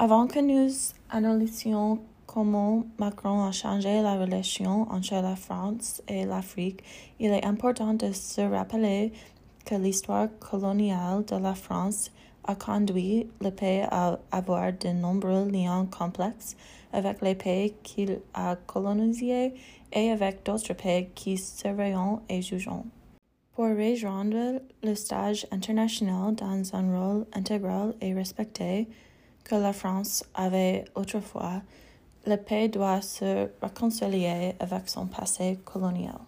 Avant que nous analysions comment Macron a changé la relation entre la France et l'Afrique, il est important de se rappeler que l'histoire coloniale de la France a conduit le pays à avoir de nombreux liens complexes avec les pays qu'il a colonisés et avec d'autres pays qui surveillent et jugeons. Pour rejoindre le stage international dans un rôle intégral et respecté que la France avait autrefois, le pays doit se réconcilier avec son passé colonial.